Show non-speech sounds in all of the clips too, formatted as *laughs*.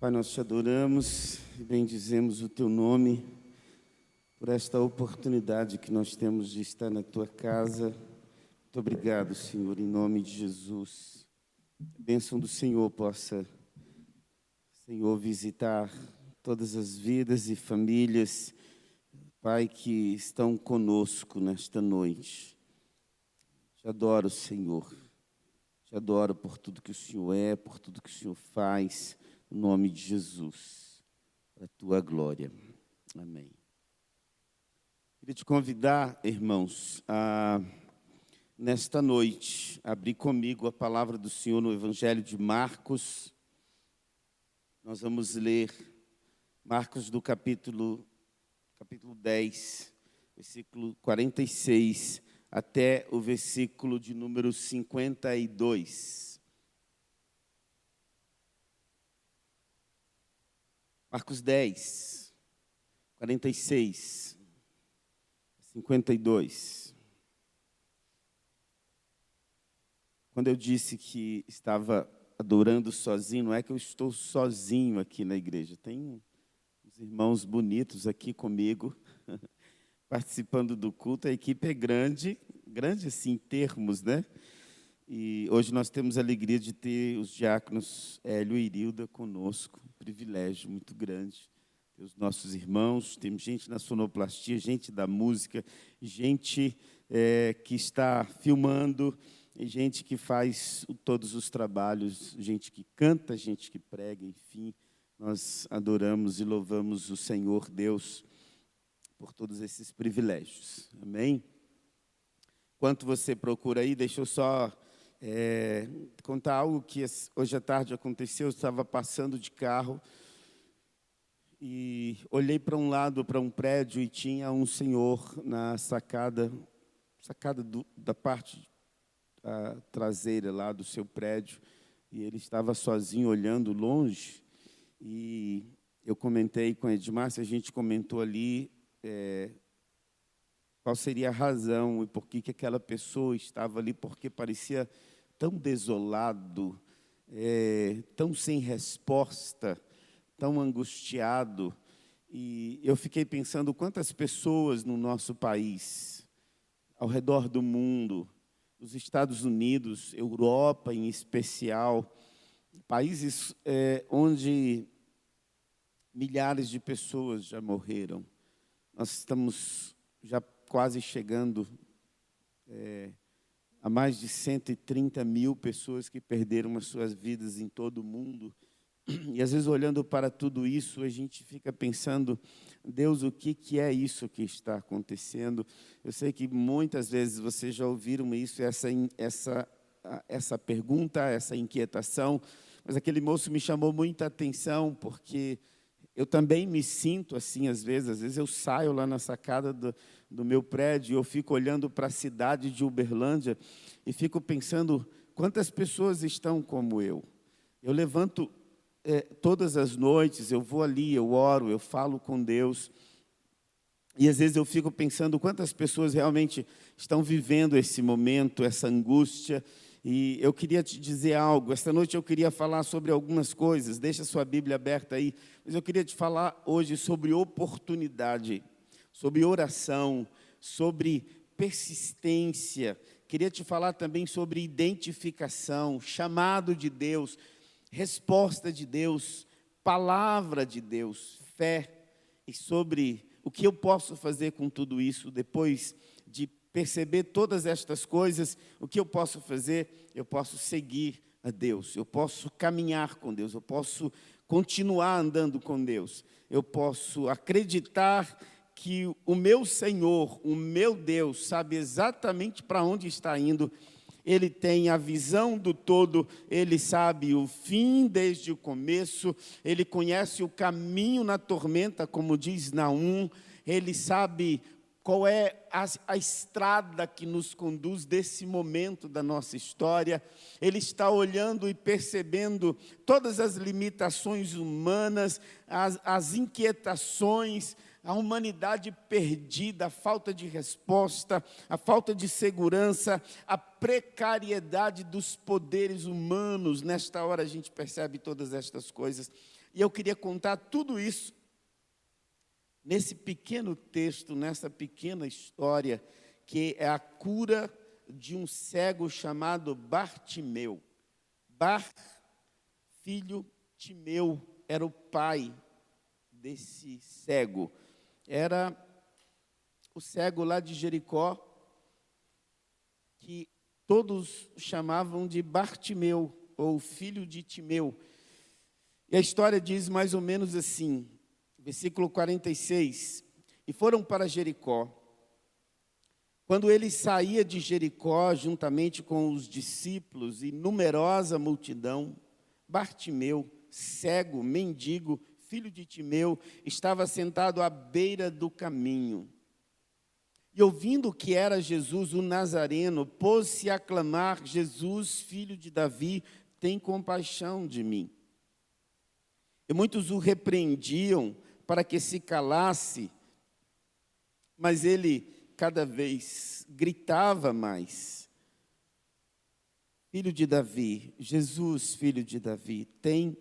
Pai, nós te adoramos e bendizemos o teu nome por esta oportunidade que nós temos de estar na tua casa. Muito obrigado, Senhor, em nome de Jesus. A bênção do Senhor possa, Senhor, visitar todas as vidas e famílias, Pai, que estão conosco nesta noite. Te adoro, Senhor. Te adoro por tudo que o Senhor é, por tudo que o Senhor faz, no nome de Jesus, a tua glória. Amém. Queria te convidar, irmãos, a, nesta noite, abrir comigo a palavra do Senhor no Evangelho de Marcos. Nós vamos ler Marcos do capítulo, capítulo 10, versículo 46 até o versículo de número 52. Marcos 10, 46, 52. Quando eu disse que estava adorando sozinho, não é que eu estou sozinho aqui na igreja. Tem uns irmãos bonitos aqui comigo. *laughs* participando do culto. A equipe é grande, grande assim em termos, né? E hoje nós temos a alegria de ter os diáconos Hélio e Irilda conosco, um privilégio muito grande. Ter os nossos irmãos, temos gente na sonoplastia, gente da música, gente é, que está filmando, gente que faz todos os trabalhos, gente que canta, gente que prega, enfim. Nós adoramos e louvamos o Senhor Deus por todos esses privilégios. Amém? Enquanto você procura aí, deixa eu só é, contar algo que hoje à tarde aconteceu. Eu estava passando de carro e olhei para um lado, para um prédio, e tinha um senhor na sacada, sacada do, da parte traseira lá do seu prédio, e ele estava sozinho olhando longe. E eu comentei com a Edmar, a gente comentou ali é, qual seria a razão e por que, que aquela pessoa estava ali, porque parecia tão desolado, é, tão sem resposta, tão angustiado. E eu fiquei pensando quantas pessoas no nosso país, ao redor do mundo, os Estados Unidos, Europa em especial, países é, onde milhares de pessoas já morreram nós estamos já quase chegando é, a mais de 130 mil pessoas que perderam as suas vidas em todo o mundo. E às vezes, olhando para tudo isso, a gente fica pensando, Deus, o que, que é isso que está acontecendo? Eu sei que muitas vezes vocês já ouviram isso, essa, essa, essa pergunta, essa inquietação, mas aquele moço me chamou muita atenção, porque eu também me sinto assim às vezes. Às vezes eu saio lá na sacada do, do meu prédio e eu fico olhando para a cidade de Uberlândia e fico pensando quantas pessoas estão como eu. Eu levanto é, todas as noites, eu vou ali, eu oro, eu falo com Deus. E às vezes eu fico pensando quantas pessoas realmente estão vivendo esse momento, essa angústia, e eu queria te dizer algo. Esta noite eu queria falar sobre algumas coisas. Deixa sua Bíblia aberta aí. Mas eu queria te falar hoje sobre oportunidade, sobre oração, sobre persistência. Queria te falar também sobre identificação, chamado de Deus, resposta de Deus, palavra de Deus, fé. E sobre o que eu posso fazer com tudo isso depois de perceber todas estas coisas, o que eu posso fazer? Eu posso seguir a Deus, eu posso caminhar com Deus, eu posso continuar andando com Deus, eu posso acreditar que o meu Senhor, o meu Deus, sabe exatamente para onde está indo, ele tem a visão do todo, ele sabe o fim desde o começo, ele conhece o caminho na tormenta, como diz Naum, ele sabe qual é a, a, estrada que nos conduz desse momento da nossa história. Ele está olhando e percebendo todas as limitações humanas, as, as inquietações, a humanidade perdida, a falta de resposta, a falta de segurança, a precariedade dos poderes humanos. Nesta hora a gente percebe todas estas coisas. E eu queria contar tudo isso nesse pequeno texto, nessa pequena história, que é a cura de um cego chamado Bartimeu. Bar, filho Timeu, era o pai desse cego. Era o cego lá de Jericó, que todos chamavam de Bartimeu, ou filho de Timeu. E a história diz mais ou menos assim, versículo 46: E foram para Jericó. Quando ele saía de Jericó, juntamente com os discípulos e numerosa multidão, Bartimeu, cego, mendigo, filho de Timeu, estava sentado à beira do caminho. E ouvindo que era Jesus o Nazareno, pôs-se a clamar: Jesus, filho de Davi, tem compaixão de mim. E muitos o repreendiam para que se calasse, mas ele cada vez gritava mais. Filho de Davi, Jesus, filho de Davi, tem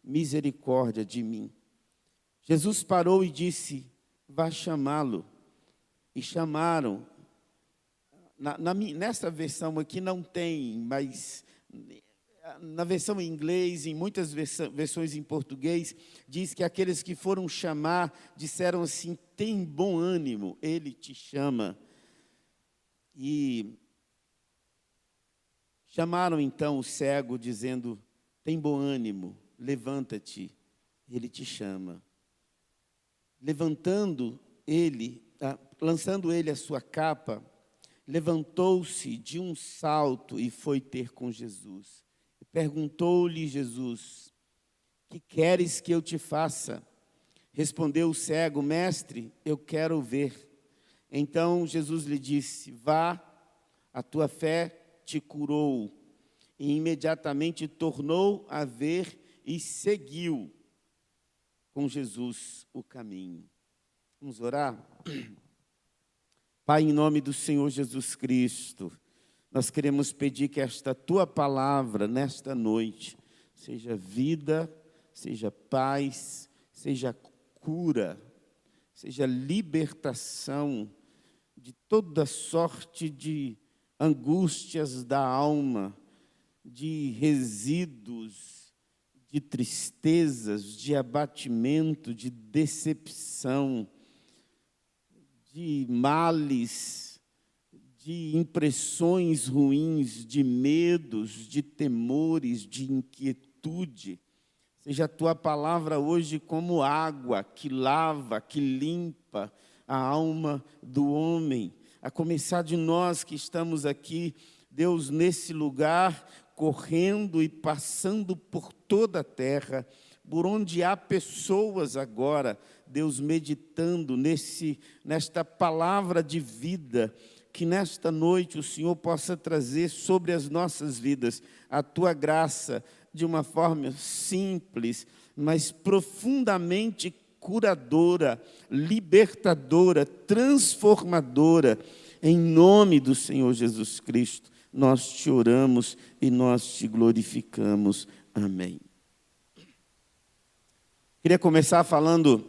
misericórdia de mim. Jesus parou e disse: Vá chamá-lo. E chamaram. Na, na, nessa versão aqui não tem, mas na versão em inglês, em muitas versões em português, diz que aqueles que foram chamar disseram assim: tem bom ânimo, ele te chama. E chamaram então o cego, dizendo: tem bom ânimo, levanta-te, ele te chama. Levantando ele, lançando ele a sua capa, levantou-se de um salto e foi ter com Jesus. Perguntou-lhe Jesus: Que queres que eu te faça? Respondeu o cego: Mestre, eu quero ver. Então Jesus lhe disse: Vá, a tua fé te curou. E imediatamente tornou a ver e seguiu com Jesus o caminho. Vamos orar? *clears throat* Pai, em nome do Senhor Jesus Cristo, nós queremos pedir que esta tua palavra, nesta noite, seja vida, seja paz, seja cura, seja libertação de toda sorte de angústias da alma, de resíduos, de tristezas, de abatimento, de decepção, de males de impressões ruins, de medos, de temores, de inquietude. Seja a tua palavra hoje como água que lava, que limpa a alma do homem. A começar de nós que estamos aqui, Deus, nesse lugar, correndo e passando por toda a terra, por onde há pessoas agora, Deus meditando nesse nesta palavra de vida, que nesta noite o Senhor possa trazer sobre as nossas vidas a tua graça de uma forma simples, mas profundamente curadora, libertadora, transformadora. Em nome do Senhor Jesus Cristo, nós te oramos e nós te glorificamos. Amém. Queria começar falando.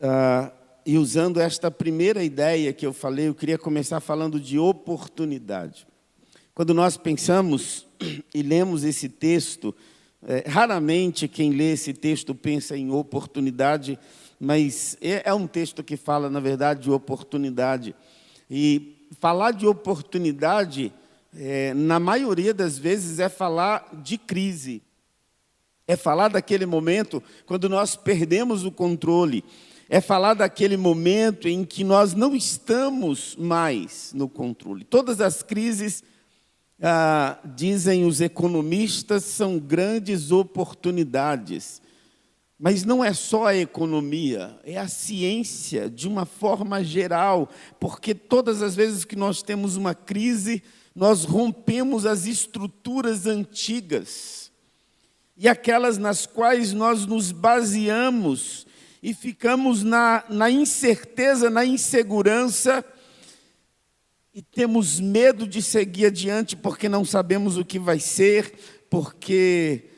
Uh, e usando esta primeira ideia que eu falei, eu queria começar falando de oportunidade. Quando nós pensamos *clears throat* e lemos esse texto, é, raramente quem lê esse texto pensa em oportunidade, mas é, é um texto que fala, na verdade, de oportunidade. E falar de oportunidade, é, na maioria das vezes, é falar de crise. É falar daquele momento quando nós perdemos o controle é falar daquele momento em que nós não estamos mais no controle. Todas as crises, ah, dizem os economistas, são grandes oportunidades. Mas não é só a economia, é a ciência de uma forma geral, porque todas as vezes que nós temos uma crise, nós rompemos as estruturas antigas e aquelas nas quais nós nos baseamos e ficamos na, na incerteza, na insegurança, e temos medo de seguir adiante porque não sabemos o que vai ser, porque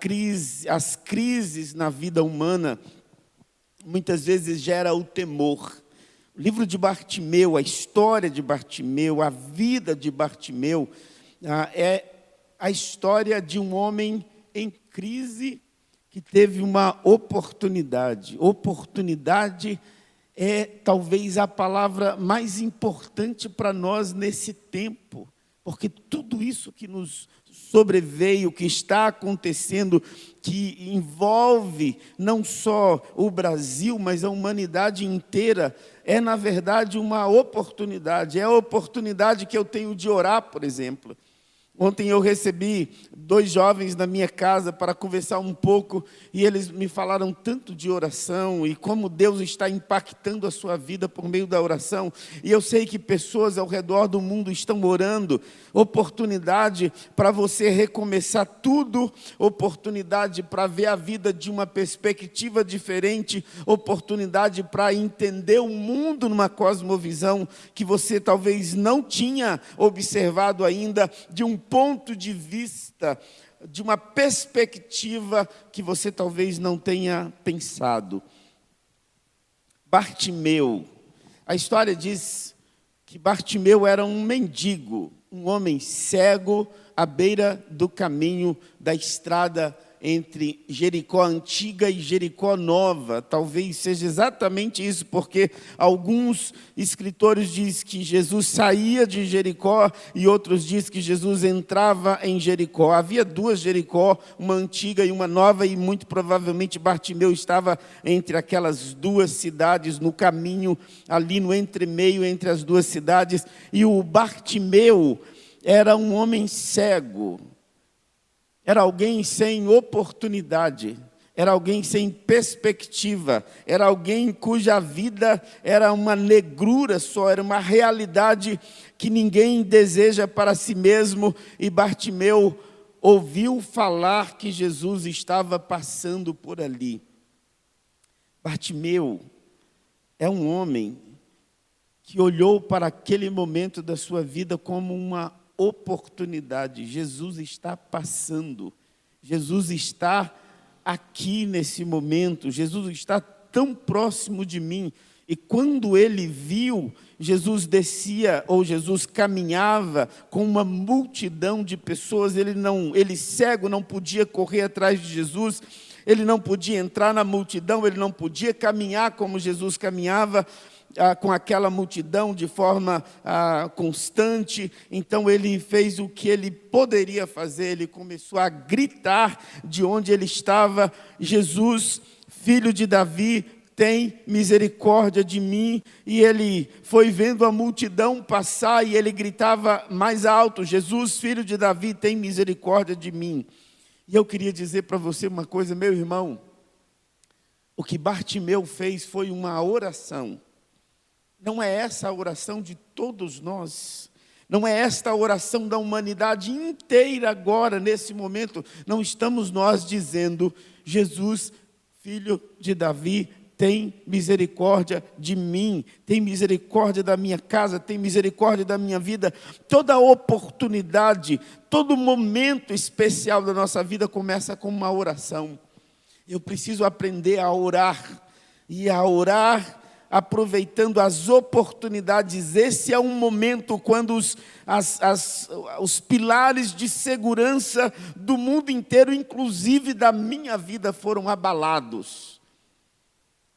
crise, as crises na vida humana muitas vezes gera o temor. O livro de Bartimeu, a história de Bartimeu, a vida de Bartimeu, ah, é a história de um homem em crise que teve uma oportunidade. Oportunidade é talvez a palavra mais importante para nós nesse tempo, porque tudo isso que nos sobreveio, que está acontecendo, que envolve não só o Brasil, mas a humanidade inteira, é na verdade uma oportunidade. É a oportunidade que eu tenho de orar, por exemplo. Ontem eu recebi dois jovens na minha casa para conversar um pouco e eles me falaram tanto de oração e como Deus está impactando a sua vida por meio da oração. E eu sei que pessoas ao redor do mundo estão orando. Oportunidade para você recomeçar tudo, oportunidade para ver a vida de uma perspectiva diferente, oportunidade para entender o mundo numa cosmovisão que você talvez não tinha observado ainda de um ponto de vista, de uma perspectiva que você talvez não tenha pensado. Bartimeu. A história diz que Bartimeu era um mendigo, um homem cego à beira do caminho da estrada entre Jericó antiga e Jericó nova. Talvez seja exatamente isso, porque alguns escritores dizem que Jesus saía de Jericó e outros dizem que Jesus entrava em Jericó. Havia duas Jericó, uma antiga e uma nova, e muito provavelmente Bartimeu estava entre aquelas duas cidades, no caminho, ali no entremeio entre as duas cidades. E o Bartimeu era um homem cego era alguém sem oportunidade, era alguém sem perspectiva, era alguém cuja vida era uma negrura só, era uma realidade que ninguém deseja para si mesmo. E Bartimeu ouviu falar que Jesus estava passando por ali. Bartimeu é um homem que olhou para aquele momento da sua vida como uma oportunidade. Jesus está passando. Jesus está aqui nesse momento. Jesus está tão próximo de mim. E quando ele viu, Jesus descia ou Jesus caminhava com uma multidão de pessoas, ele não, ele cego não podia correr atrás de Jesus, ele não podia entrar na multidão, ele não podia caminhar como Jesus caminhava, ah, com aquela multidão de forma ah, constante, então ele fez o que ele poderia fazer, ele começou a gritar de onde ele estava: Jesus, filho de Davi, tem misericórdia de mim. E ele foi vendo a multidão passar e ele gritava mais alto: Jesus, filho de Davi, tem misericórdia de mim. E eu queria dizer para você uma coisa, meu irmão. O que Bartimeu fez foi uma oração. Não é essa a oração de todos nós. Não é esta a oração da humanidade inteira agora, nesse momento. Não estamos nós dizendo, Jesus, filho de Davi, tem misericórdia de mim, tem misericórdia da minha casa, tem misericórdia da minha vida. Toda oportunidade, todo momento especial da nossa vida começa com uma oração. Eu preciso aprender a orar, e a orar aproveitando as oportunidades. Esse é um momento quando os, as, as, os pilares de segurança do mundo inteiro, inclusive da minha vida, foram abalados.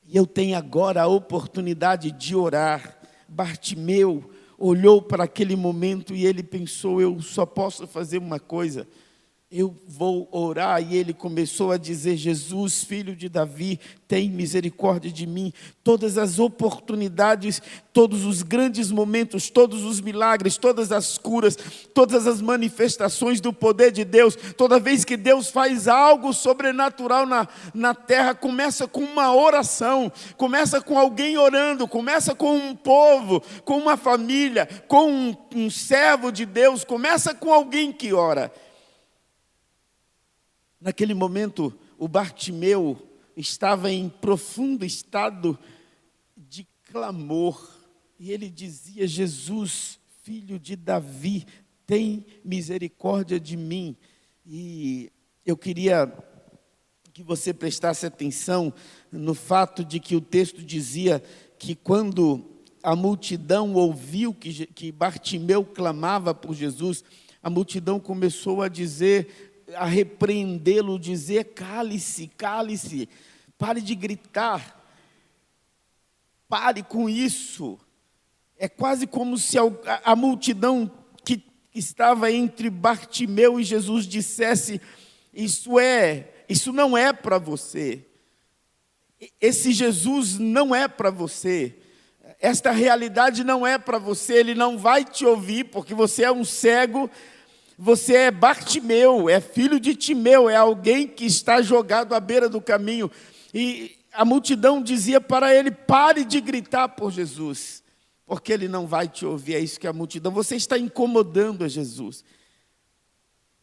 E eu tenho agora a oportunidade de orar. Bartimeu olhou para aquele momento e ele pensou: eu só posso fazer uma coisa eu vou orar. E ele começou a dizer: Jesus, filho de Davi, tem misericórdia de mim. Todas as oportunidades, todos os grandes momentos, todos os milagres, todas as curas, todas as manifestações do poder de Deus, toda vez que Deus faz algo sobrenatural na, na terra, começa com uma oração, começa com alguém orando, começa com um povo, com uma família, com um, um servo de Deus, começa com alguém que ora. Naquele momento, o Bartimeu estava em profundo estado de clamor, e ele dizia: Jesus, filho de Davi, tem misericórdia de mim. E eu queria que você prestasse atenção no fato de que o texto dizia que quando a multidão ouviu que, que Bartimeu clamava por Jesus, a multidão começou a dizer, a repreendê-lo, dizer: cale-se, cale-se, pare de gritar, pare com isso. É quase como se a, multidão que estava entre Bartimeu e Jesus dissesse: Isso é, isso não é para você. Esse Jesus não é para você. Esta realidade não é para você, ele não vai te ouvir, porque você é um cego, você é Bartimeu, é filho de Timeu, é alguém que está jogado à beira do caminho. E a multidão dizia para ele: pare de gritar por Jesus, porque ele não vai te ouvir. É isso que a multidão, você está incomodando a Jesus.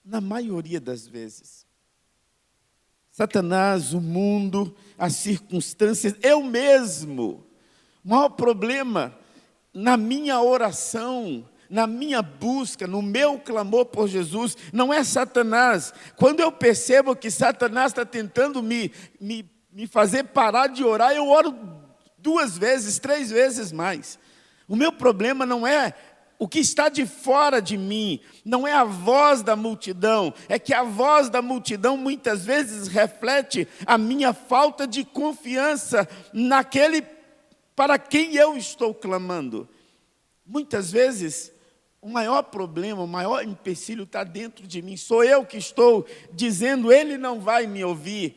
Na maioria das vezes. Satanás, o mundo, as circunstâncias, eu mesmo o maior problema na minha oração, na minha busca, no meu clamor por Jesus, não é Satanás. Quando eu percebo que Satanás está tentando me, me, me fazer parar de orar, eu oro duas vezes, três vezes mais. O meu problema não é o que está de fora de mim, não é a voz da multidão, é que a voz da multidão muitas vezes reflete a minha falta de confiança naquele para quem eu estou clamando. Muitas vezes, o maior problema, o maior empecilho está dentro de mim. Sou eu que estou dizendo, ele não vai me ouvir.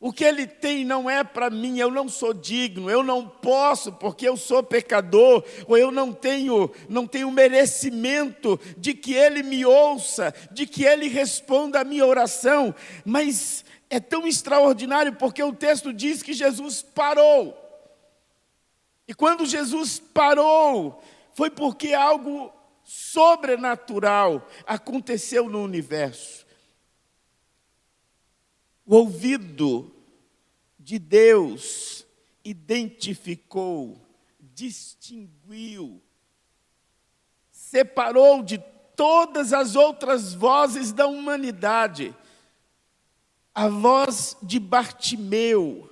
O que ele tem não é para mim, eu não sou digno, eu não posso porque eu sou pecador, ou eu não tenho, não tenho merecimento de que ele me ouça, de que ele responda a minha oração. Mas é tão extraordinário porque o texto diz que Jesus parou. E quando Jesus parou, foi porque algo sobrenatural aconteceu no universo. O ouvido de Deus identificou, distinguiu, separou de todas as outras vozes da humanidade. A voz de Bartimeu,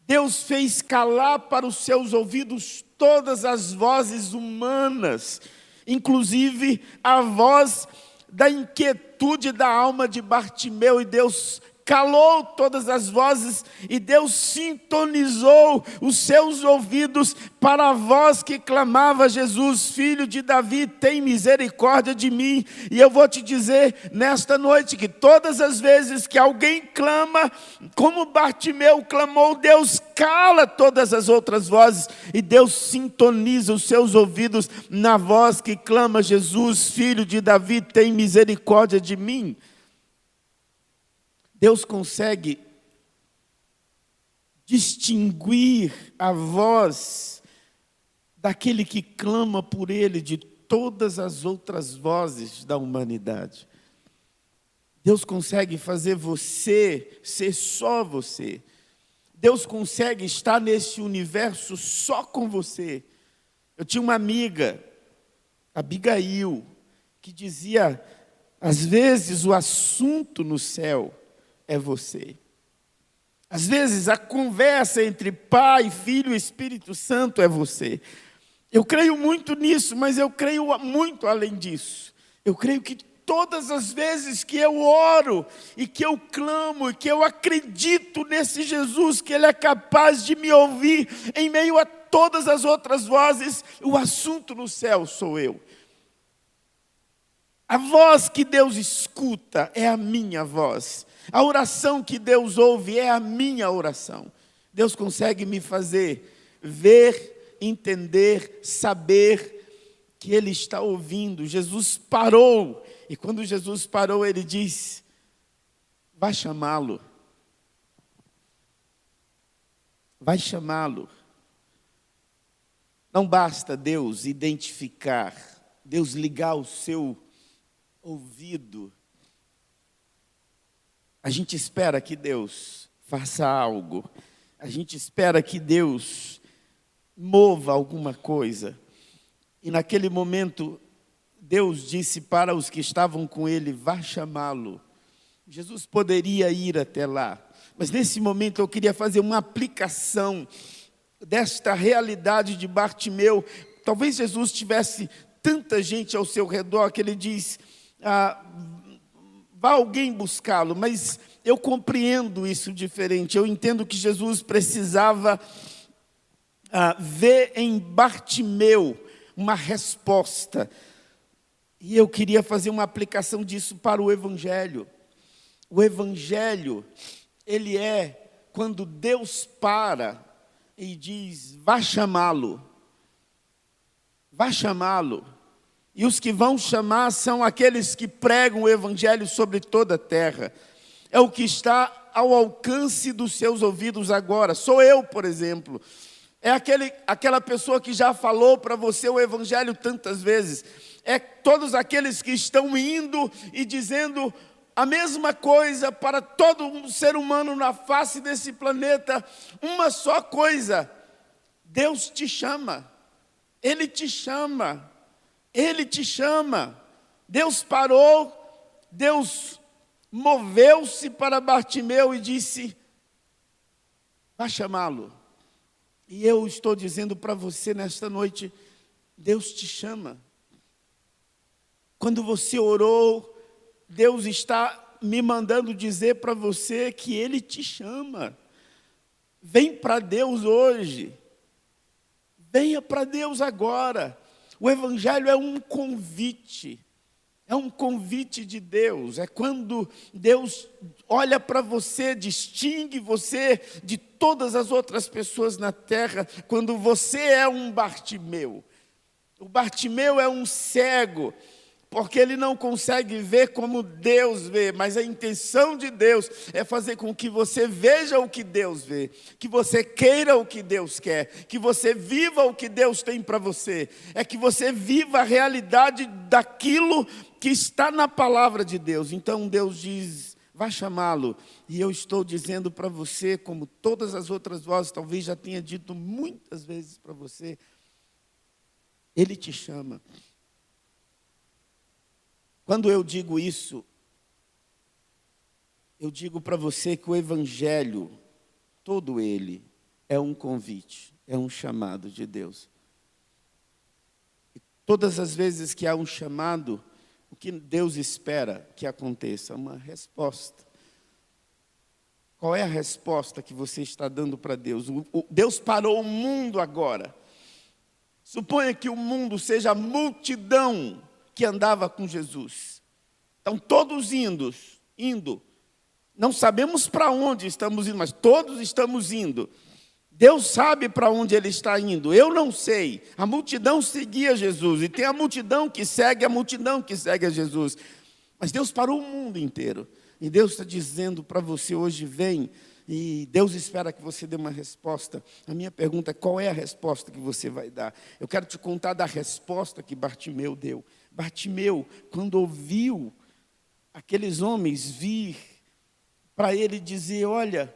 Deus fez calar para os seus ouvidos todas as vozes humanas, inclusive a voz da inquietude da alma de Bartimeu, e Deus calou todas as vozes e Deus sintonizou os seus ouvidos para a voz que clamava: Jesus, filho de Davi, tem misericórdia de mim. E eu vou te dizer nesta noite que todas as vezes que alguém clama, como Bartimeu clamou, Deus cala todas as outras vozes e Deus sintoniza os seus ouvidos na voz que clama: Jesus, filho de Davi, tem misericórdia de mim. Deus consegue distinguir a voz daquele que clama por Ele de todas as outras vozes da humanidade. Deus consegue fazer você ser só você. Deus consegue estar nesse universo só com você. Eu tinha uma amiga, Abigail, que dizia: às vezes o assunto no céu é você. Às vezes a conversa entre Pai, Filho e Espírito Santo é você. Eu creio muito nisso, mas eu creio muito além disso. Eu creio que todas as vezes que eu oro e que eu clamo e que eu acredito nesse Jesus, que Ele é capaz de me ouvir em meio a todas as outras vozes, o assunto no céu sou eu. A voz que Deus escuta é a minha voz. A oração que Deus ouve é a minha oração. Deus consegue me fazer ver, entender, saber que Ele está ouvindo. Jesus parou, e quando Jesus parou, Ele diz: Vai chamá-lo. Vai chamá-lo. Não basta Deus identificar, Deus ligar o seu ouvido a gente espera que Deus faça algo, a gente espera que Deus mova alguma coisa. E naquele momento, Deus disse para os que estavam com ele: vá chamá-lo. Jesus poderia ir até lá, mas nesse momento eu queria fazer uma aplicação desta realidade de Bartimeu. Talvez Jesus tivesse tanta gente ao seu redor que ele diz: ah, vá alguém buscá-lo, mas eu compreendo isso diferente. Eu entendo que Jesus precisava ah, ver em Bartimeu uma resposta. E eu queria fazer uma aplicação disso para o Evangelho. O Evangelho, ele é quando Deus para e diz: vá chamá-lo, vá chamá-lo. E os que vão chamar são aqueles que pregam o Evangelho sobre toda a terra. É o que está ao alcance dos seus ouvidos agora. Sou eu, por exemplo. É aquele, aquela pessoa que já falou para você o Evangelho tantas vezes. É todos aqueles que estão indo e dizendo a mesma coisa para todo ser humano na face desse planeta. Uma só coisa: Deus te chama. Ele te chama. Ele te chama. Deus parou, Deus moveu-se para Bartimeu e disse: Vá chamá-lo. E eu estou dizendo para você nesta noite: Deus te chama. Quando você orou, Deus está me mandando dizer para você que Ele te chama. Vem para Deus hoje. Venha para Deus agora. O Evangelho é um convite, é um convite de Deus, é quando Deus olha para você, distingue você de todas as outras pessoas na terra, quando você é um Bartimeu. O Bartimeu é um cego, porque ele não consegue ver como Deus vê, mas a intenção de Deus é fazer com que você veja o que Deus vê, que você queira o que Deus quer, que você viva o que Deus tem para você, é que você viva a realidade daquilo que está na palavra de Deus. Então Deus diz: vai chamá-lo, e eu estou dizendo para você, como todas as outras vozes talvez já tenha dito muitas vezes para você, Ele te chama. Quando eu digo isso, eu digo para você que o Evangelho, todo ele, é um convite, é um chamado de Deus. E todas as vezes que há um chamado, o que Deus espera que aconteça? Uma resposta. Qual é a resposta que você está dando para Deus? Deus parou o mundo agora. Suponha que o mundo seja a multidão que andava com Jesus. Estão todos indo, indo. Não sabemos para onde estamos indo, mas todos estamos indo. Deus sabe para onde ele está indo, eu não sei. A multidão seguia Jesus, e tem a multidão que segue a multidão que segue a Jesus. Mas Deus parou o mundo inteiro. E Deus está dizendo para você hoje: vem, e Deus espera que você dê uma resposta. A minha pergunta é: qual é a resposta que você vai dar? Eu quero te contar da resposta que Bartimeu deu. Bartimeu, quando ouviu aqueles homens vir para ele dizer: Olha,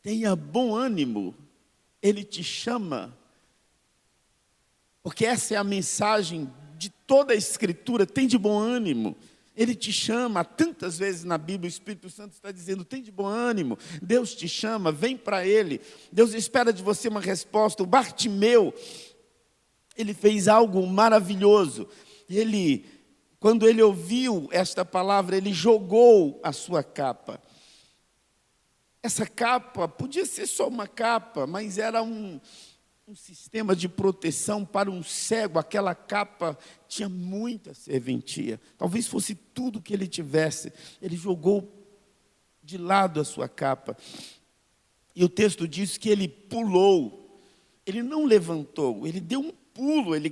tenha bom ânimo, ele te chama, porque essa é a mensagem de toda a Escritura: tem de bom ânimo. Ele te chama, tantas vezes na Bíblia o Espírito Santo está dizendo: tem de bom ânimo, Deus te chama, vem para Ele, Deus espera de você uma resposta. O Bartimeu, ele fez algo maravilhoso ele, quando ele ouviu esta palavra, ele jogou a sua capa. Essa capa podia ser só uma capa, mas era um, um sistema de proteção para um cego. Aquela capa tinha muita serventia. Talvez fosse tudo que ele tivesse. Ele jogou de lado a sua capa. E o texto diz que ele pulou. Ele não levantou, ele deu um pulo, ele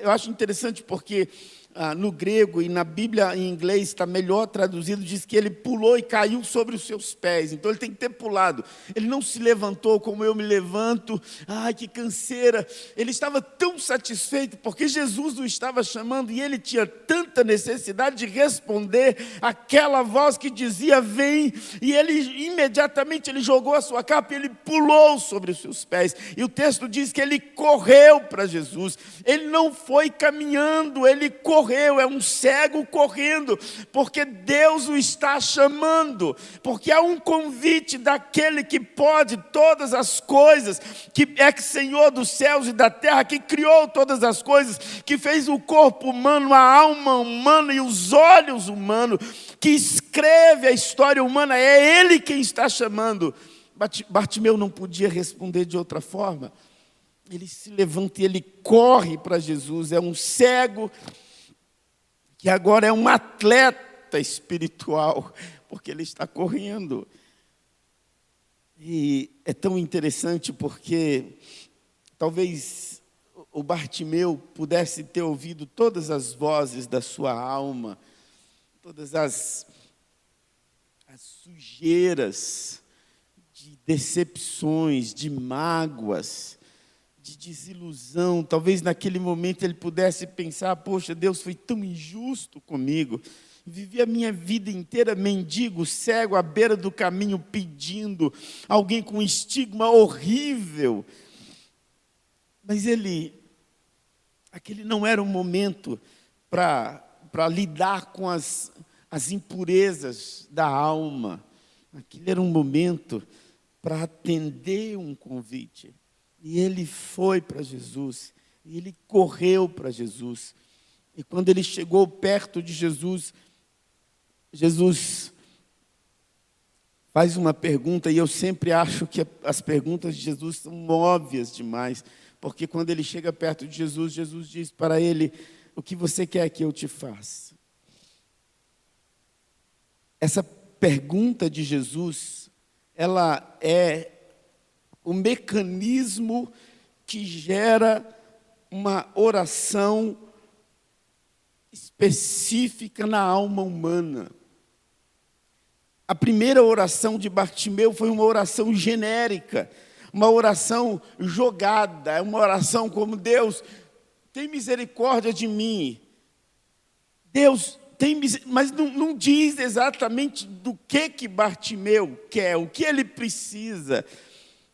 eu acho interessante porque ah, no grego e na Bíblia em inglês está melhor traduzido, diz que ele pulou e caiu sobre os seus pés. Então ele tem que ter pulado. Ele não se levantou como eu me levanto. Ai, que canseira. Ele estava tão satisfeito porque Jesus o estava chamando e ele tinha tanta necessidade de responder aquela voz que dizia: "Vem". E ele imediatamente ele jogou a sua capa e ele pulou sobre os seus pés. E o texto diz que ele correu para Jesus. Ele não foi caminhando, ele correu, é um cego correndo, porque Deus o está chamando, porque há um convite daquele que pode todas as coisas, que é Senhor dos céus e da terra, que criou todas as coisas, que fez o corpo humano, a alma humana e os olhos humanos, que escreve a história humana, é Ele quem está chamando. Bartimeu não podia responder de outra forma. Ele se levanta e ele corre para Jesus. É um cego que agora é um atleta espiritual, porque ele está correndo. E é tão interessante porque talvez o Bartimeu pudesse ter ouvido todas as vozes da sua alma, todas as, as sujeiras, decepções, de mágoas, de desilusão. Talvez naquele momento ele pudesse pensar: poxa, Deus foi tão injusto comigo. Vivi a minha vida inteira mendigo, cego, à beira do caminho, pedindo, alguém com um estigma horrível. Mas ele, aquele não era um momento para lidar com as, as impurezas da alma. Aquele era um momento para atender um convite. E ele foi para Jesus, e ele correu para Jesus. E quando ele chegou perto de Jesus, Jesus faz uma pergunta, e eu sempre acho que as perguntas de Jesus são óbvias demais, porque quando ele chega perto de Jesus, Jesus diz para ele: O que você quer que eu te faça? Essa pergunta de Jesus ela é o mecanismo que gera uma oração específica na alma humana. A primeira oração de Bartimeu foi uma oração genérica, uma oração jogada, é uma oração como Deus, tem misericórdia de mim. Deus, tem, mas não, não, diz exatamente do que que Bartimeu quer, o que ele precisa,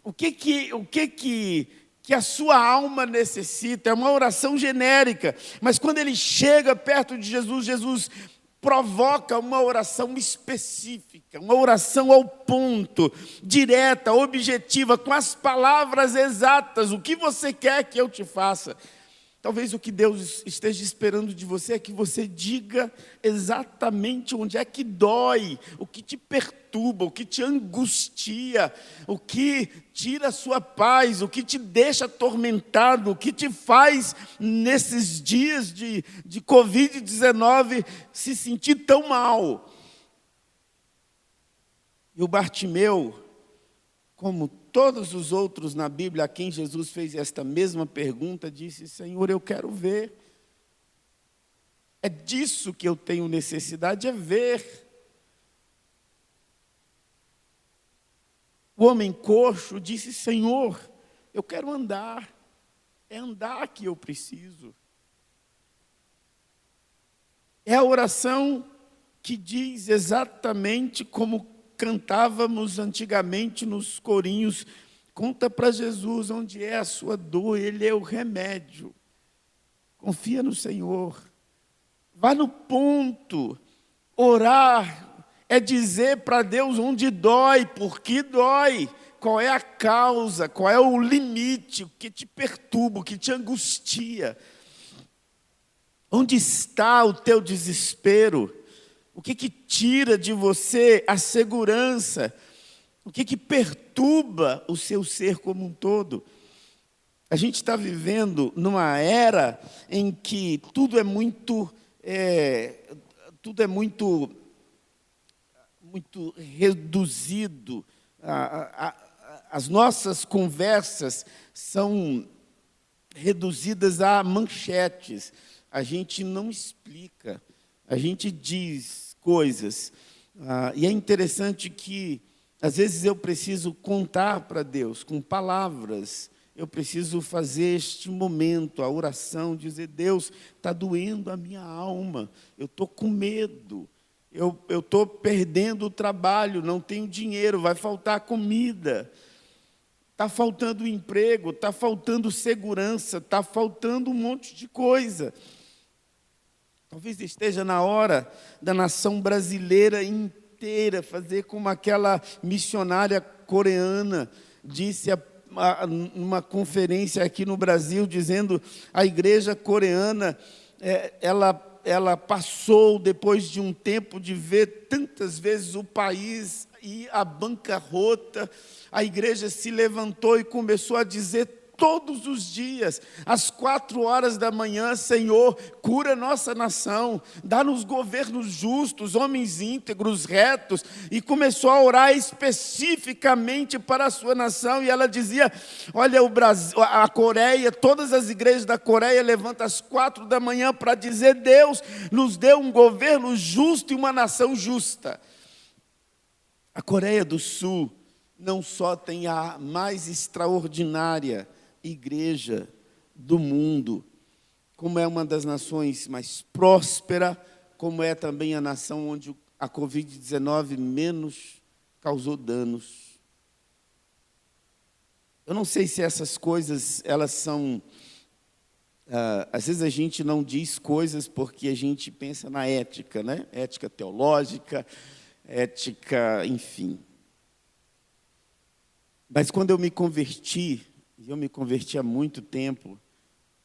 o que que, o que, que, que a sua alma necessita. É uma oração genérica, mas quando ele chega perto de Jesus, Jesus provoca uma oração específica, uma oração ao ponto, direta, objetiva, com as palavras exatas. O que você quer que eu te faça? Talvez o que Deus esteja esperando de você é que você diga exatamente onde é que dói, o que te perturba, o que te angustia, o que tira a sua paz, o que te deixa atormentado, o que te faz, nesses dias de, de Covid-19, se sentir tão mal. E o Bartimeu, como todos os outros na Bíblia a quem Jesus fez esta mesma pergunta, disse: Senhor, eu quero ver. É disso que eu tenho necessidade, é ver. O homem coxo disse: Senhor, eu quero andar. É andar que eu preciso. É a oração que diz exatamente como cantávamos antigamente nos corinhos. Conta para Jesus onde é a sua dor, Ele é o remédio. Confia no Senhor. Vá no ponto. Orar é dizer para Deus onde dói, por que dói, qual é a causa, qual é o limite, o que te perturba, o que te angustia. Onde está o teu desespero? O que, que tira de você a segurança? O que, que perturba o seu ser como um todo? A gente está vivendo numa era em que tudo é muito, é, tudo é muito, muito reduzido. A, a, as nossas conversas são reduzidas a manchetes. A gente não explica. A gente diz coisas. Ah, e é interessante que, às vezes, eu preciso contar para Deus com palavras. Eu preciso fazer este momento, a oração, dizer: Deus, está doendo a minha alma, eu estou com medo, eu estou perdendo o trabalho, não tenho dinheiro, vai faltar comida. está faltando emprego, está faltando segurança, está faltando um monte de coisa. Talvez esteja na hora da nação brasileira inteira fazer como aquela missionária coreana disse a, a, numa conferência aqui no Brasil, dizendo a igreja coreana, é, ela ela passou, depois de um tempo de ver tantas vezes o país ir à bancarrota, a igreja se levantou e começou a dizer todos os dias, às quatro horas da manhã, Senhor, cura nossa nação, dá-nos governos justos, homens íntegros, retos, e começou a orar especificamente para a sua nação, e ela dizia: Olha, o Brasil, a Coreia, todas as igrejas da Coreia levantam às quatro da manhã para dizer: Deus nos deu um governo justo e uma nação justa. A Coreia do Sul não só tem a mais extraordinária igreja do mundo, como é uma das nações mais próspera, como é também a nação onde a Covid-19 menos causou danos. Eu não sei se essas coisas, elas são. Uh, às vezes a gente não diz coisas porque a gente pensa na ética, né? Ética teológica, ética, enfim. Mas quando eu me converti, eu me converti há muito tempo,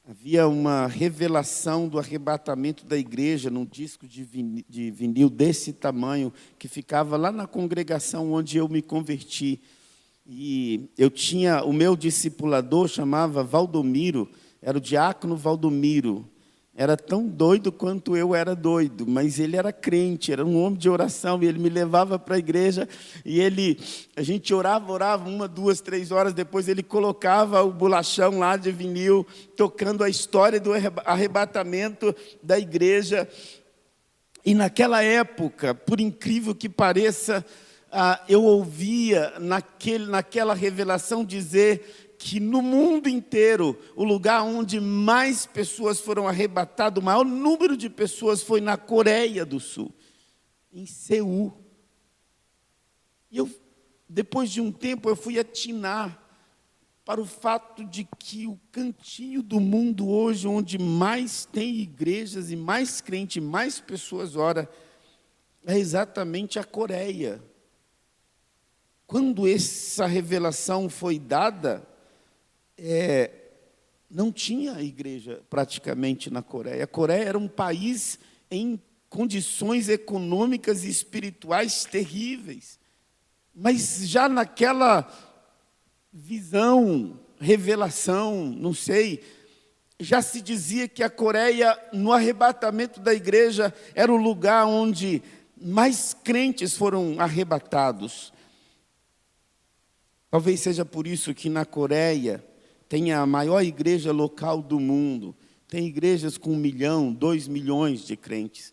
havia uma revelação do arrebatamento da igreja num disco de vinil, de vinil desse tamanho, que ficava lá na congregação onde eu me converti. E eu tinha, o meu discipulador chamava Valdomiro, era o diácono Valdomiro era tão doido quanto eu era doido, mas ele era crente, era um homem de oração, e ele me levava para a igreja, e ele, a gente orava, orava, uma, duas, três horas, depois ele colocava o bolachão lá de vinil, tocando a história do arrebatamento da igreja, e naquela época, por incrível que pareça, ah, eu ouvia naquele, naquela revelação dizer que no mundo inteiro, o lugar onde mais pessoas foram arrebatadas, o maior número de pessoas foi na Coreia do Sul, em Seul. E eu, depois de um tempo, eu fui atinar para o fato de que o cantinho do mundo hoje, onde mais tem igrejas e mais crente, mais pessoas ora, é exatamente a Coreia. Quando essa revelação foi dada, é, não tinha igreja praticamente na Coreia. A Coreia era um país em condições econômicas e espirituais terríveis. Mas já naquela visão, revelação, não sei, já se dizia que a Coreia, no arrebatamento da igreja, era o lugar onde mais crentes foram arrebatados. Talvez seja por isso que na Coreia, tem a maior igreja local do mundo. Tem igrejas com um milhão, dois milhões de crentes.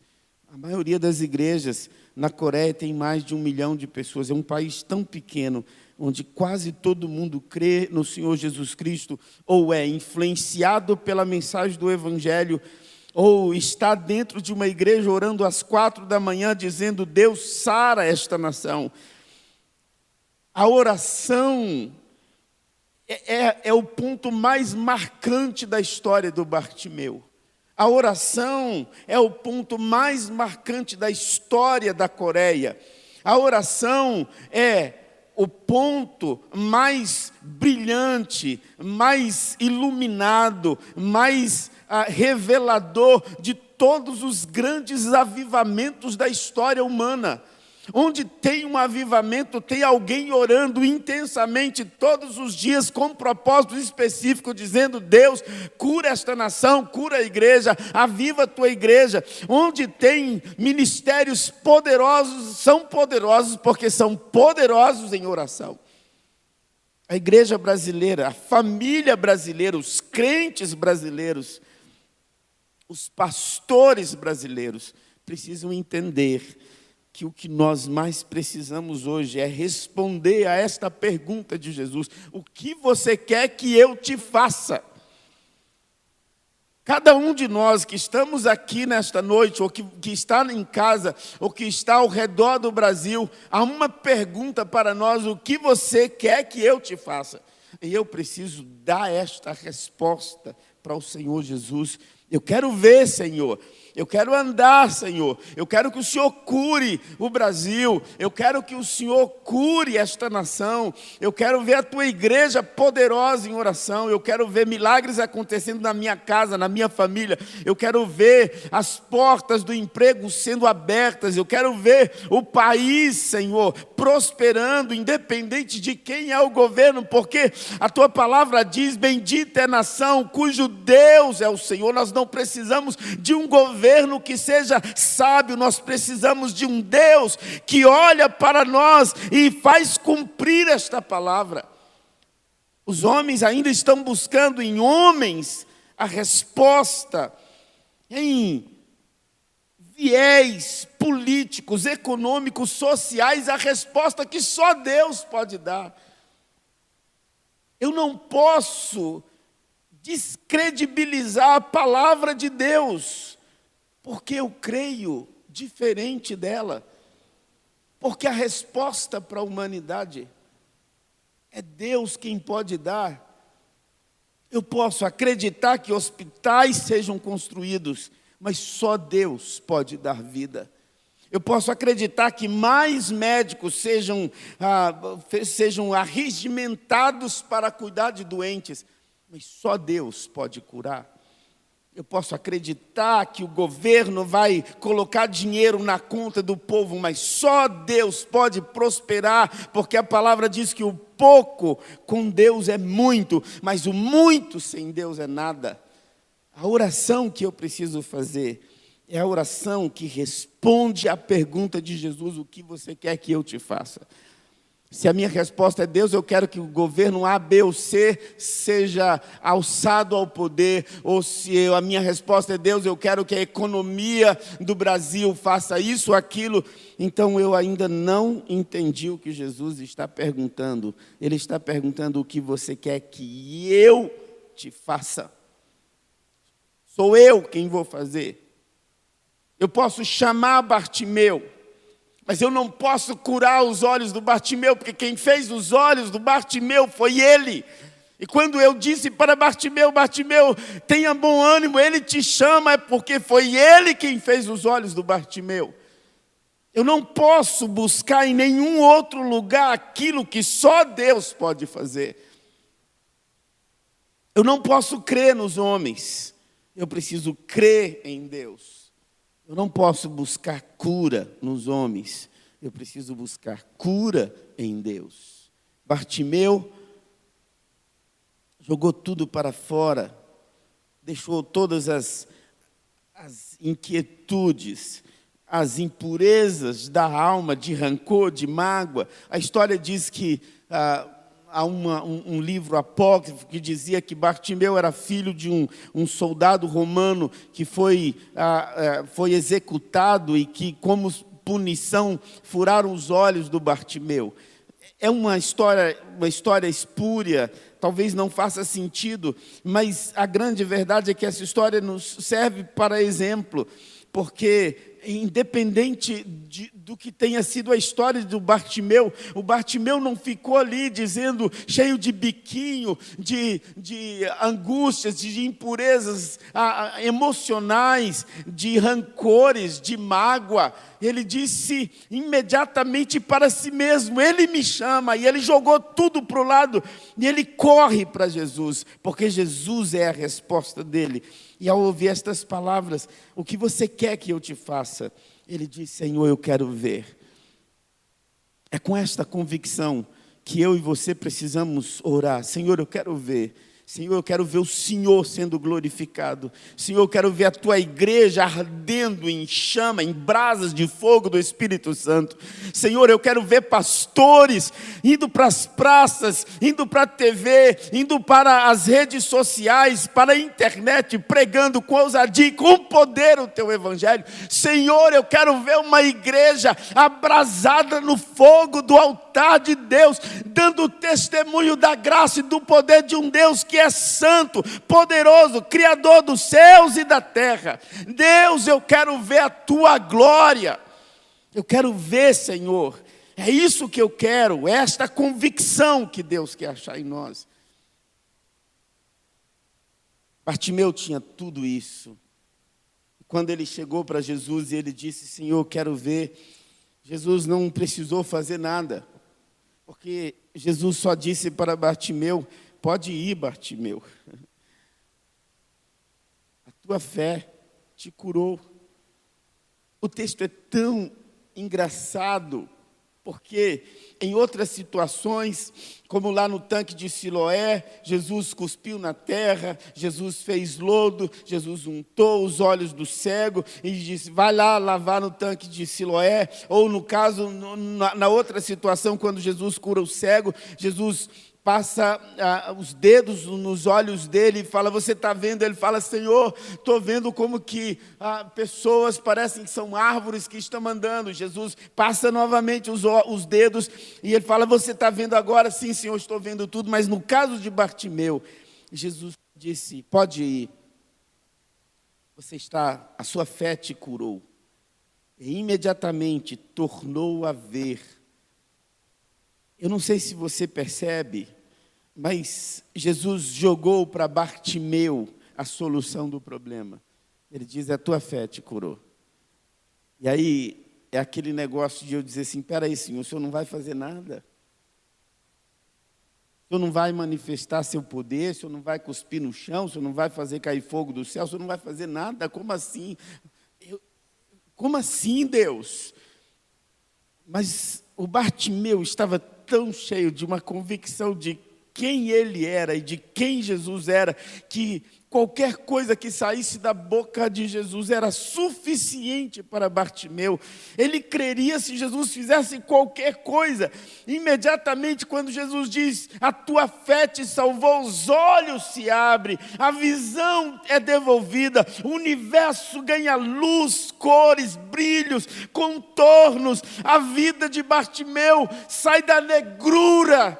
A maioria das igrejas na Coreia tem mais de um milhão de pessoas. É um país tão pequeno, onde quase todo mundo crê no Senhor Jesus Cristo, ou é influenciado pela mensagem do Evangelho, ou está dentro de uma igreja orando às quatro da manhã, dizendo: Deus sara esta nação. A oração é, é, é o ponto mais marcante da história do Bartimeu. A oração é o ponto mais marcante da história da Coreia. A oração é o ponto mais brilhante, mais iluminado, mais ah, revelador de todos os grandes avivamentos da história humana. Onde tem um avivamento, tem alguém orando intensamente todos os dias com um propósito específico, dizendo: Deus, cura esta nação, cura a igreja, aviva a tua igreja. Onde tem ministérios poderosos, são poderosos porque são poderosos em oração. A igreja brasileira, a família brasileira, os crentes brasileiros, os pastores brasileiros precisam entender que o que nós mais precisamos hoje é responder a esta pergunta de Jesus: O que você quer que eu te faça? Cada um de nós que estamos aqui nesta noite, ou que, que está em casa, ou que está ao redor do Brasil, há uma pergunta para nós: o que você quer que eu te faça? E eu preciso dar esta resposta para o Senhor Jesus. Eu quero ver, Senhor, eu quero andar, Senhor. Eu quero que o Senhor cure o Brasil. Eu quero que o Senhor cure esta nação. Eu quero ver a tua igreja poderosa em oração. Eu quero ver milagres acontecendo na minha casa, na minha família. Eu quero ver as portas do emprego sendo abertas. Eu quero ver o país, Senhor, prosperando, independente de quem é o governo, porque a tua palavra diz: Bendita é a nação cujo Deus é o Senhor. Nós não precisamos de um governo governo que seja sábio, nós precisamos de um Deus que olha para nós e faz cumprir esta palavra. Os homens ainda estão buscando em homens a resposta, em viés políticos, econômicos, sociais, a resposta que só Deus pode dar. Eu não posso descredibilizar a palavra de Deus porque eu creio diferente dela. Porque a resposta para a humanidade é Deus quem pode dar. Eu posso acreditar que hospitais sejam construídos, mas só Deus pode dar vida. Eu posso acreditar que mais médicos sejam, ah, sejam arregimentados para cuidar de doentes, mas só Deus pode curar. Eu posso acreditar que o governo vai colocar dinheiro na conta do povo, mas só Deus pode prosperar, porque a palavra diz que o pouco com Deus é muito, mas o muito sem Deus é nada. A oração que eu preciso fazer é a oração que responde à pergunta de Jesus: o que você quer que eu te faça? Se a minha resposta é Deus, eu quero que o governo A, B ou C seja alçado ao poder, ou se a minha resposta é Deus, eu quero que a economia do Brasil faça isso aquilo, então eu ainda não entendi o que Jesus está perguntando. Ele está perguntando o que você quer que eu te faça. Sou eu quem vou fazer. Eu posso chamar Bartimeu mas eu não posso curar os olhos do Bartimeu, porque quem fez os olhos do Bartimeu foi ele. E quando eu disse para Bartimeu, Bartimeu, tenha bom ânimo, ele te chama, é porque foi ele quem fez os olhos do Bartimeu. Eu não posso buscar em nenhum outro lugar aquilo que só Deus pode fazer. Eu não posso crer nos homens, eu preciso crer em Deus. Eu não posso buscar cura nos homens, eu preciso buscar cura em Deus. Bartimeu jogou tudo para fora, deixou todas as, as inquietudes, as impurezas da alma, de rancor, de mágoa. A história diz que. Ah, há uma, um, um, livro apócrifo que dizia que Bartimeu era filho de um, um soldado romano que foi, ah, ah, foi executado e que, como punição, furaram os olhos do Bartimeu. É uma história, uma história espúria, talvez não faça sentido, mas a grande verdade é que essa história nos serve para exemplo, porque independente de, do que tenha sido a história do Bartimeu, o Bartimeu não ficou ali dizendo, cheio de biquinho, de, de angústias, de impurezas emocionais, de rancores, de mágoa. Ele disse imediatamente para si mesmo: Ele me chama, e ele jogou tudo para o lado, e ele corre para Jesus, porque Jesus é a resposta dele. E ao ouvir estas palavras, o que você quer que eu te faça? Ele diz: Senhor, eu quero ver. É com esta convicção que eu e você precisamos orar. Senhor, eu quero ver. Senhor, eu quero ver o Senhor sendo glorificado. Senhor, eu quero ver a tua igreja ardendo em chama, em brasas de fogo do Espírito Santo. Senhor, eu quero ver pastores indo para as praças, indo para a TV, indo para as redes sociais, para a internet, pregando com ousadia e com poder o teu evangelho. Senhor, eu quero ver uma igreja abrasada no fogo do altar de Deus, dando testemunho da graça e do poder de um Deus que é santo, poderoso, criador dos céus e da terra. Deus, eu quero ver a tua glória. Eu quero ver, Senhor. É isso que eu quero, é esta convicção que Deus quer achar em nós. Bartimeu tinha tudo isso. Quando ele chegou para Jesus e ele disse: Senhor, quero ver. Jesus não precisou fazer nada, porque Jesus só disse para Bartimeu: Pode ir, Bartimeu. A tua fé te curou. O texto é tão engraçado, porque em outras situações, como lá no tanque de Siloé, Jesus cuspiu na terra, Jesus fez lodo, Jesus untou os olhos do cego e disse: vai lá lavar no tanque de Siloé. Ou no caso, na outra situação, quando Jesus cura o cego, Jesus passa ah, os dedos nos olhos dele e fala: Você está vendo? Ele fala: Senhor, estou vendo como que ah, pessoas parecem que são árvores que estão andando. Jesus passa novamente os, os dedos e ele fala: Você está vendo agora? Sim, Senhor, estou vendo tudo. Mas no caso de Bartimeu, Jesus disse: Pode ir. Você está, a sua fé te curou. E imediatamente tornou a ver eu não sei se você percebe, mas Jesus jogou para Bartimeu a solução do problema. Ele diz: A tua fé te curou. E aí é aquele negócio de eu dizer assim: Peraí, Senhor, o Senhor não vai fazer nada? O Senhor não vai manifestar seu poder, o Senhor não vai cuspir no chão, o Senhor não vai fazer cair fogo do céu, o Senhor não vai fazer nada? Como assim? Eu, como assim, Deus? Mas o Bartimeu estava tão cheio de uma convicção de quem ele era e de quem Jesus era, que qualquer coisa que saísse da boca de Jesus era suficiente para Bartimeu. Ele creria se Jesus fizesse qualquer coisa. Imediatamente, quando Jesus diz: A tua fé te salvou, os olhos se abrem, a visão é devolvida, o universo ganha luz, cores, brilhos, contornos. A vida de Bartimeu sai da negrura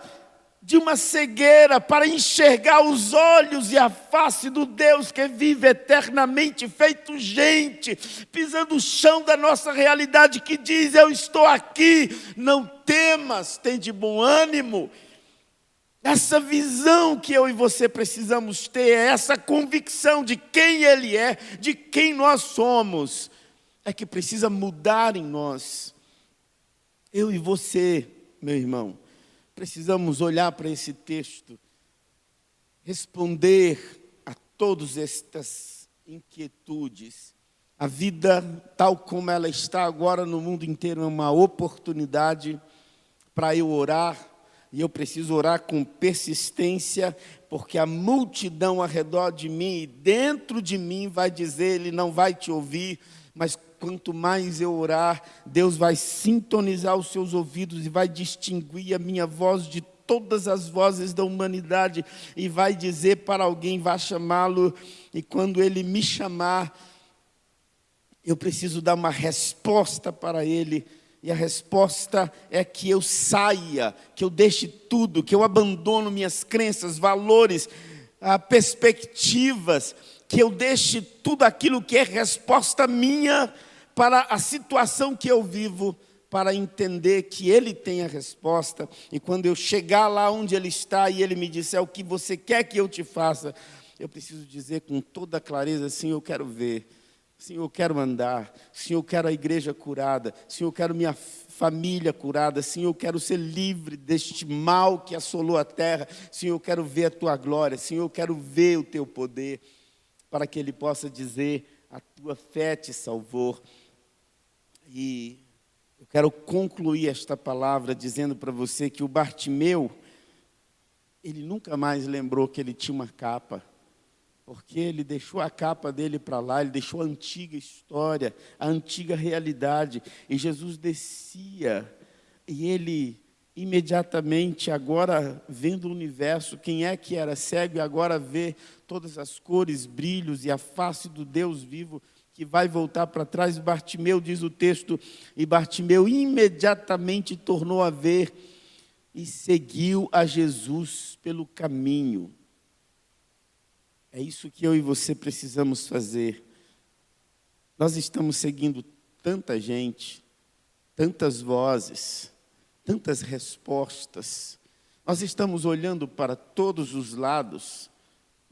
de uma cegueira para enxergar os olhos e a face do Deus que vive eternamente, feito gente, pisando o chão da nossa realidade, que diz: Eu estou aqui, não temas, tem de bom ânimo. Essa visão que eu e você precisamos ter, é essa convicção de quem Ele é, de quem nós somos, é que precisa mudar em nós. Eu e você, meu irmão, precisamos olhar para esse texto, responder a todas estas inquietudes. A vida, tal como ela está agora no mundo inteiro, é uma oportunidade para eu orar, e eu preciso orar com persistência, porque a multidão ao redor de mim e dentro de mim vai dizer: Ele não vai te ouvir, mas quanto mais eu orar, Deus vai sintonizar os seus ouvidos e vai distinguir a minha voz de todas as vozes da humanidade e vai dizer para alguém, vai chamá-lo, e quando ele me chamar, eu preciso dar uma resposta para ele. E a resposta é que eu saia, que eu deixe tudo, que eu abandono minhas crenças, valores, ah, perspectivas, que eu deixe tudo aquilo que é resposta minha para a situação que eu vivo, para entender que Ele tem a resposta. E quando eu chegar lá onde Ele está e Ele me disser o que você quer que eu te faça, eu preciso dizer com toda clareza: sim, eu quero ver. Sim, eu quero andar. Sim, eu quero a igreja curada. Sim, eu quero minha família curada. Sim, eu quero ser livre deste mal que assolou a terra. Sim, eu quero ver a tua glória. Sim, eu quero ver o teu poder. Para que Ele possa dizer: a tua fé te salvou. E eu quero concluir esta palavra dizendo para você que o Bartimeu, ele nunca mais lembrou que ele tinha uma capa, porque ele deixou a capa dele para lá, ele deixou a antiga história, a antiga realidade, e Jesus descia, e ele imediatamente, agora vendo o universo, quem é que era cego e agora vê todas as cores, brilhos e a face do Deus vivo que vai voltar para trás. Bartimeu, diz o texto, e Bartimeu imediatamente tornou a ver e seguiu a Jesus pelo caminho. É isso que eu e você precisamos fazer. Nós estamos seguindo tanta gente, tantas vozes, tantas respostas. Nós estamos olhando para todos os lados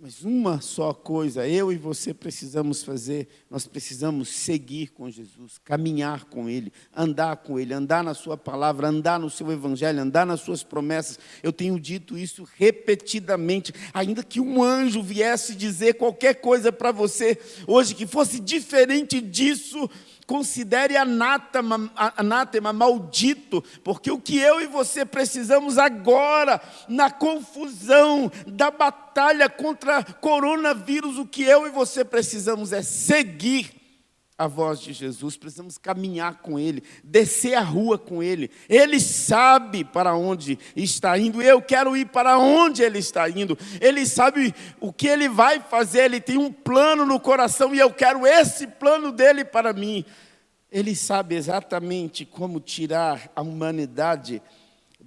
Mas uma só coisa, eu e você precisamos fazer, nós precisamos seguir com Jesus, caminhar com Ele, andar com Ele, andar na Sua palavra, andar no Seu Evangelho, andar nas Suas promessas. Eu tenho dito isso repetidamente, ainda que um anjo viesse dizer qualquer coisa para você hoje que fosse diferente disso, considere anátema, anátema, maldito, porque o que eu e você precisamos agora, na confusão da batalha contra coronavírus, o que eu e você precisamos é seguir a voz de Jesus, precisamos caminhar com Ele, descer a rua com Ele. Ele sabe para onde está indo, eu quero ir para onde Ele está indo. Ele sabe o que Ele vai fazer, Ele tem um plano no coração e eu quero esse plano dele para mim. Ele sabe exatamente como tirar a humanidade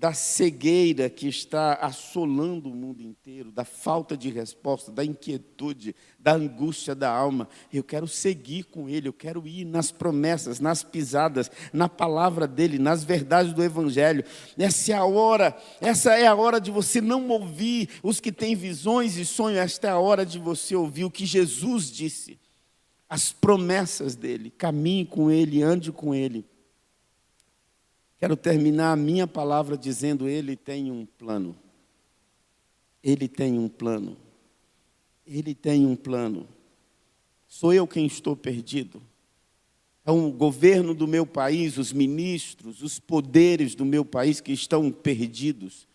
da cegueira que está assolando o mundo inteiro, da falta de resposta, da inquietude, da angústia da alma. Eu quero seguir com Ele, eu quero ir nas promessas, nas pisadas, na palavra dEle, nas verdades do Evangelho. Essa é a hora, essa é a hora de você não ouvir os que têm visões e sonhos, esta é a hora de você ouvir o que Jesus disse as promessas dele, caminhe com ele, ande com ele. Quero terminar a minha palavra dizendo: Ele tem um plano. Ele tem um plano. Ele tem um plano. Sou eu quem estou perdido. É o governo do meu país, os ministros, os poderes do meu país que estão perdidos.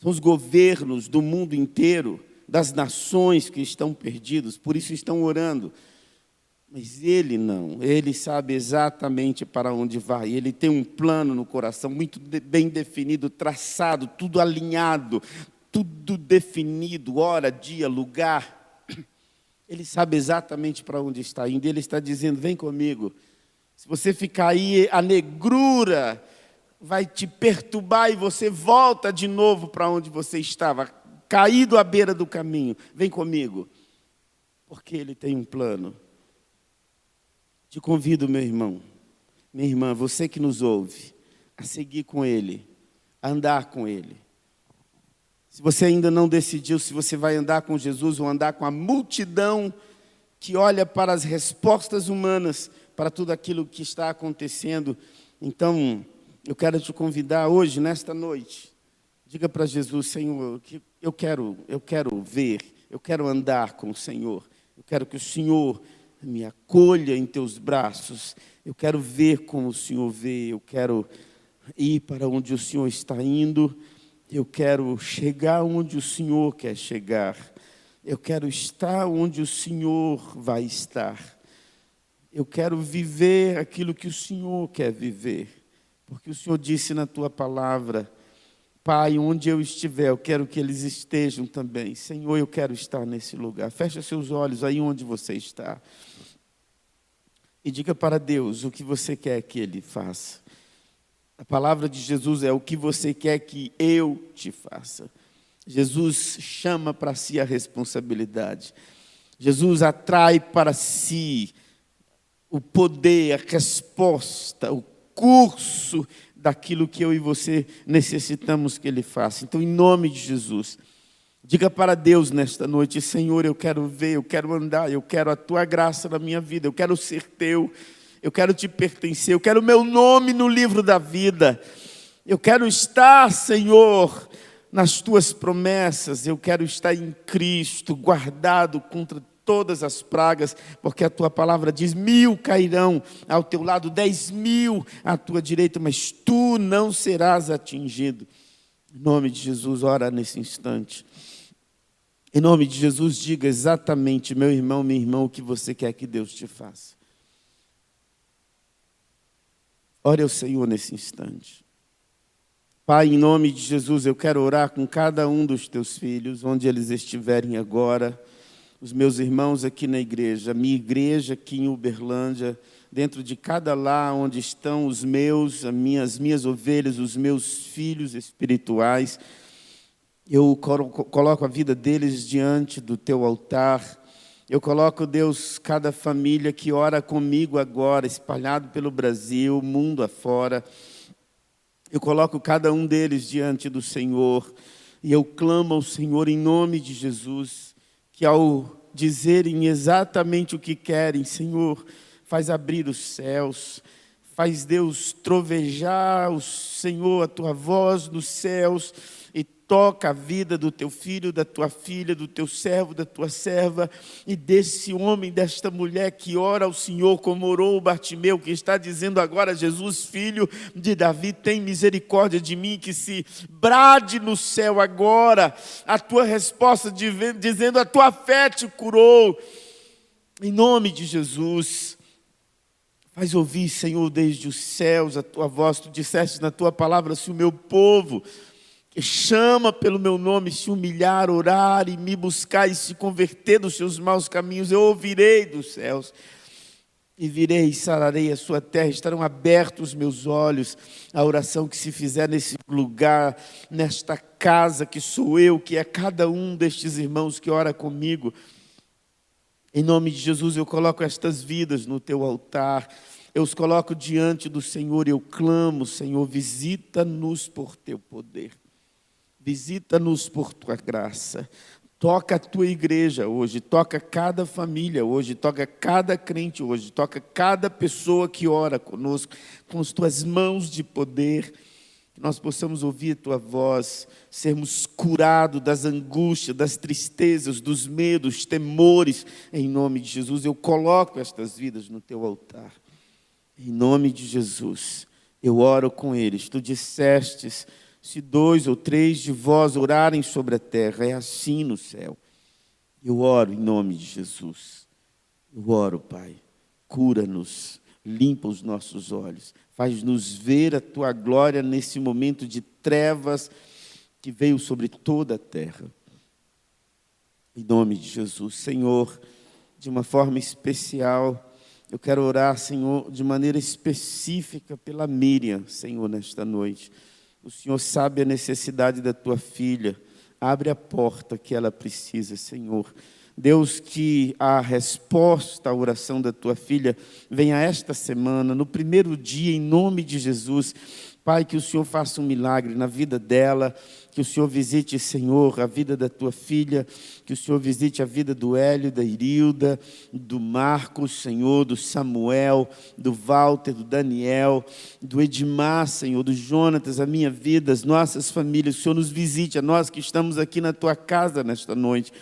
São os governos do mundo inteiro, das nações que estão perdidos, por isso estão orando. Mas ele não, ele sabe exatamente para onde vai. Ele tem um plano no coração muito bem definido, traçado, tudo alinhado, tudo definido, hora, dia, lugar. Ele sabe exatamente para onde está indo. Ele está dizendo: vem comigo. Se você ficar aí, a negrura vai te perturbar e você volta de novo para onde você estava, caído à beira do caminho. Vem comigo. Porque ele tem um plano. Te convido, meu irmão, minha irmã, você que nos ouve, a seguir com Ele, a andar com Ele. Se você ainda não decidiu se você vai andar com Jesus ou andar com a multidão que olha para as respostas humanas, para tudo aquilo que está acontecendo, então eu quero te convidar hoje, nesta noite, diga para Jesus, Senhor, eu quero, eu quero ver, eu quero andar com o Senhor, eu quero que o Senhor me acolha em teus braços. Eu quero ver como o Senhor vê, eu quero ir para onde o Senhor está indo, eu quero chegar onde o Senhor quer chegar, eu quero estar onde o Senhor vai estar, eu quero viver aquilo que o Senhor quer viver, porque o Senhor disse na tua palavra, Pai, onde eu estiver, eu quero que eles estejam também. Senhor, eu quero estar nesse lugar. Fecha seus olhos aí onde você está e diga para Deus o que você quer que Ele faça. A palavra de Jesus é o que você quer que eu te faça. Jesus chama para si a responsabilidade. Jesus atrai para si o poder, a resposta, o curso daquilo que eu e você necessitamos que Ele faça. Então, em nome de Jesus. Diga para Deus nesta noite: Senhor, eu quero ver, eu quero andar, eu quero a tua graça na minha vida, eu quero ser teu, eu quero te pertencer, eu quero o meu nome no livro da vida, eu quero estar, Senhor, nas tuas promessas, eu quero estar em Cristo, guardado contra todas as pragas, porque a tua palavra diz: mil cairão ao teu lado, dez mil à tua direita, mas tu não serás atingido. Em nome de Jesus, ora nesse instante. Em nome de Jesus, diga exatamente, meu irmão, minha irmã, o que você quer que Deus te faça. Ore ao Senhor nesse instante. Pai, em nome de Jesus, eu quero orar com cada um dos teus filhos, onde eles estiverem agora, os meus irmãos aqui na igreja, a minha igreja aqui em Uberlândia, dentro de cada lá onde estão os meus, as minhas, as minhas ovelhas, os meus filhos espirituais eu coloco a vida deles diante do teu altar. Eu coloco, Deus, cada família que ora comigo agora, espalhado pelo Brasil, mundo afora. Eu coloco cada um deles diante do Senhor. E eu clamo ao Senhor em nome de Jesus. que ao dizerem exatamente o que querem, Senhor, faz abrir os céus, faz Deus trovejar o Senhor, a tua voz nos céus toca a vida do teu filho, da tua filha, do teu servo, da tua serva e desse homem, desta mulher que ora ao Senhor, como orou o Bartimeu, que está dizendo agora: Jesus, filho de Davi, tem misericórdia de mim, que se brade no céu agora a tua resposta, dizendo: A tua fé te curou, em nome de Jesus. Faz ouvir, Senhor, desde os céus a tua voz. Tu disseste na tua palavra: se o meu povo que chama pelo meu nome, se humilhar, orar e me buscar e se converter dos seus maus caminhos, eu ouvirei dos céus e virei e sararei a sua terra, estarão abertos os meus olhos, a oração que se fizer nesse lugar, nesta casa que sou eu, que é cada um destes irmãos que ora comigo. Em nome de Jesus, eu coloco estas vidas no teu altar, eu os coloco diante do Senhor, eu clamo, Senhor, visita-nos por teu poder. Visita-nos por tua graça. Toca a tua igreja hoje, toca cada família hoje, toca cada crente hoje, toca cada pessoa que ora conosco, com as tuas mãos de poder, que nós possamos ouvir a tua voz, sermos curados das angústias, das tristezas, dos medos, temores, em nome de Jesus. Eu coloco estas vidas no teu altar, em nome de Jesus. Eu oro com eles. Tu dissestes se dois ou três de vós orarem sobre a terra, é assim no céu. Eu oro em nome de Jesus. Eu oro, Pai. Cura-nos, limpa os nossos olhos, faz-nos ver a tua glória nesse momento de trevas que veio sobre toda a terra. Em nome de Jesus, Senhor, de uma forma especial, eu quero orar, Senhor, de maneira específica pela Miriam, Senhor, nesta noite. O Senhor sabe a necessidade da tua filha. Abre a porta que ela precisa, Senhor. Deus, que a resposta à oração da tua filha venha esta semana, no primeiro dia, em nome de Jesus. Pai, que o Senhor faça um milagre na vida dela, que o Senhor visite, Senhor, a vida da tua filha, que o Senhor visite a vida do Hélio, da Irilda, do Marcos, Senhor, do Samuel, do Walter, do Daniel, do Edmar, Senhor, do Jonatas, a minha vida, as nossas famílias. Que o Senhor nos visite, a nós que estamos aqui na tua casa nesta noite.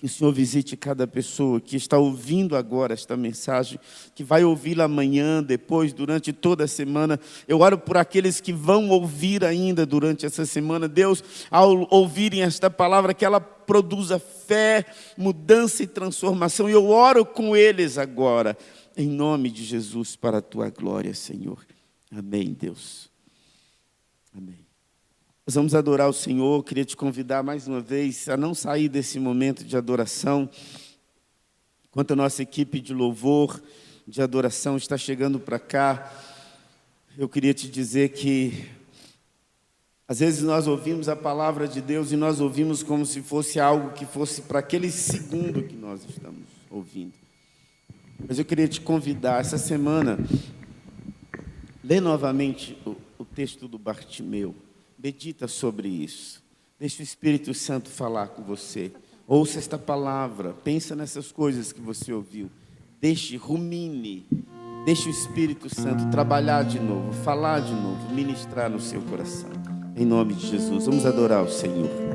Que o Senhor visite cada pessoa que está ouvindo agora esta mensagem, que vai ouvi-la amanhã, depois, durante toda a semana. Eu oro por aqueles que vão ouvir ainda durante essa semana. Deus, ao ouvirem esta palavra, que ela produza fé, mudança e transformação. E eu oro com eles agora, em nome de Jesus, para a tua glória, Senhor. Amém, Deus. Amém. Nós vamos adorar o Senhor. Eu queria te convidar mais uma vez a não sair desse momento de adoração. Enquanto a nossa equipe de louvor, de adoração está chegando para cá, eu queria te dizer que às vezes nós ouvimos a palavra de Deus e nós ouvimos como se fosse algo que fosse para aquele segundo que nós estamos ouvindo. Mas eu queria te convidar essa semana, lê novamente o, o texto do Bartimeu. Medita sobre isso. Deixe o Espírito Santo falar com você. Ouça esta palavra. Pensa nessas coisas que você ouviu. Deixe, rumine. Deixe o Espírito Santo trabalhar de novo, falar de novo, ministrar no seu coração. Em nome de Jesus. Vamos adorar o Senhor.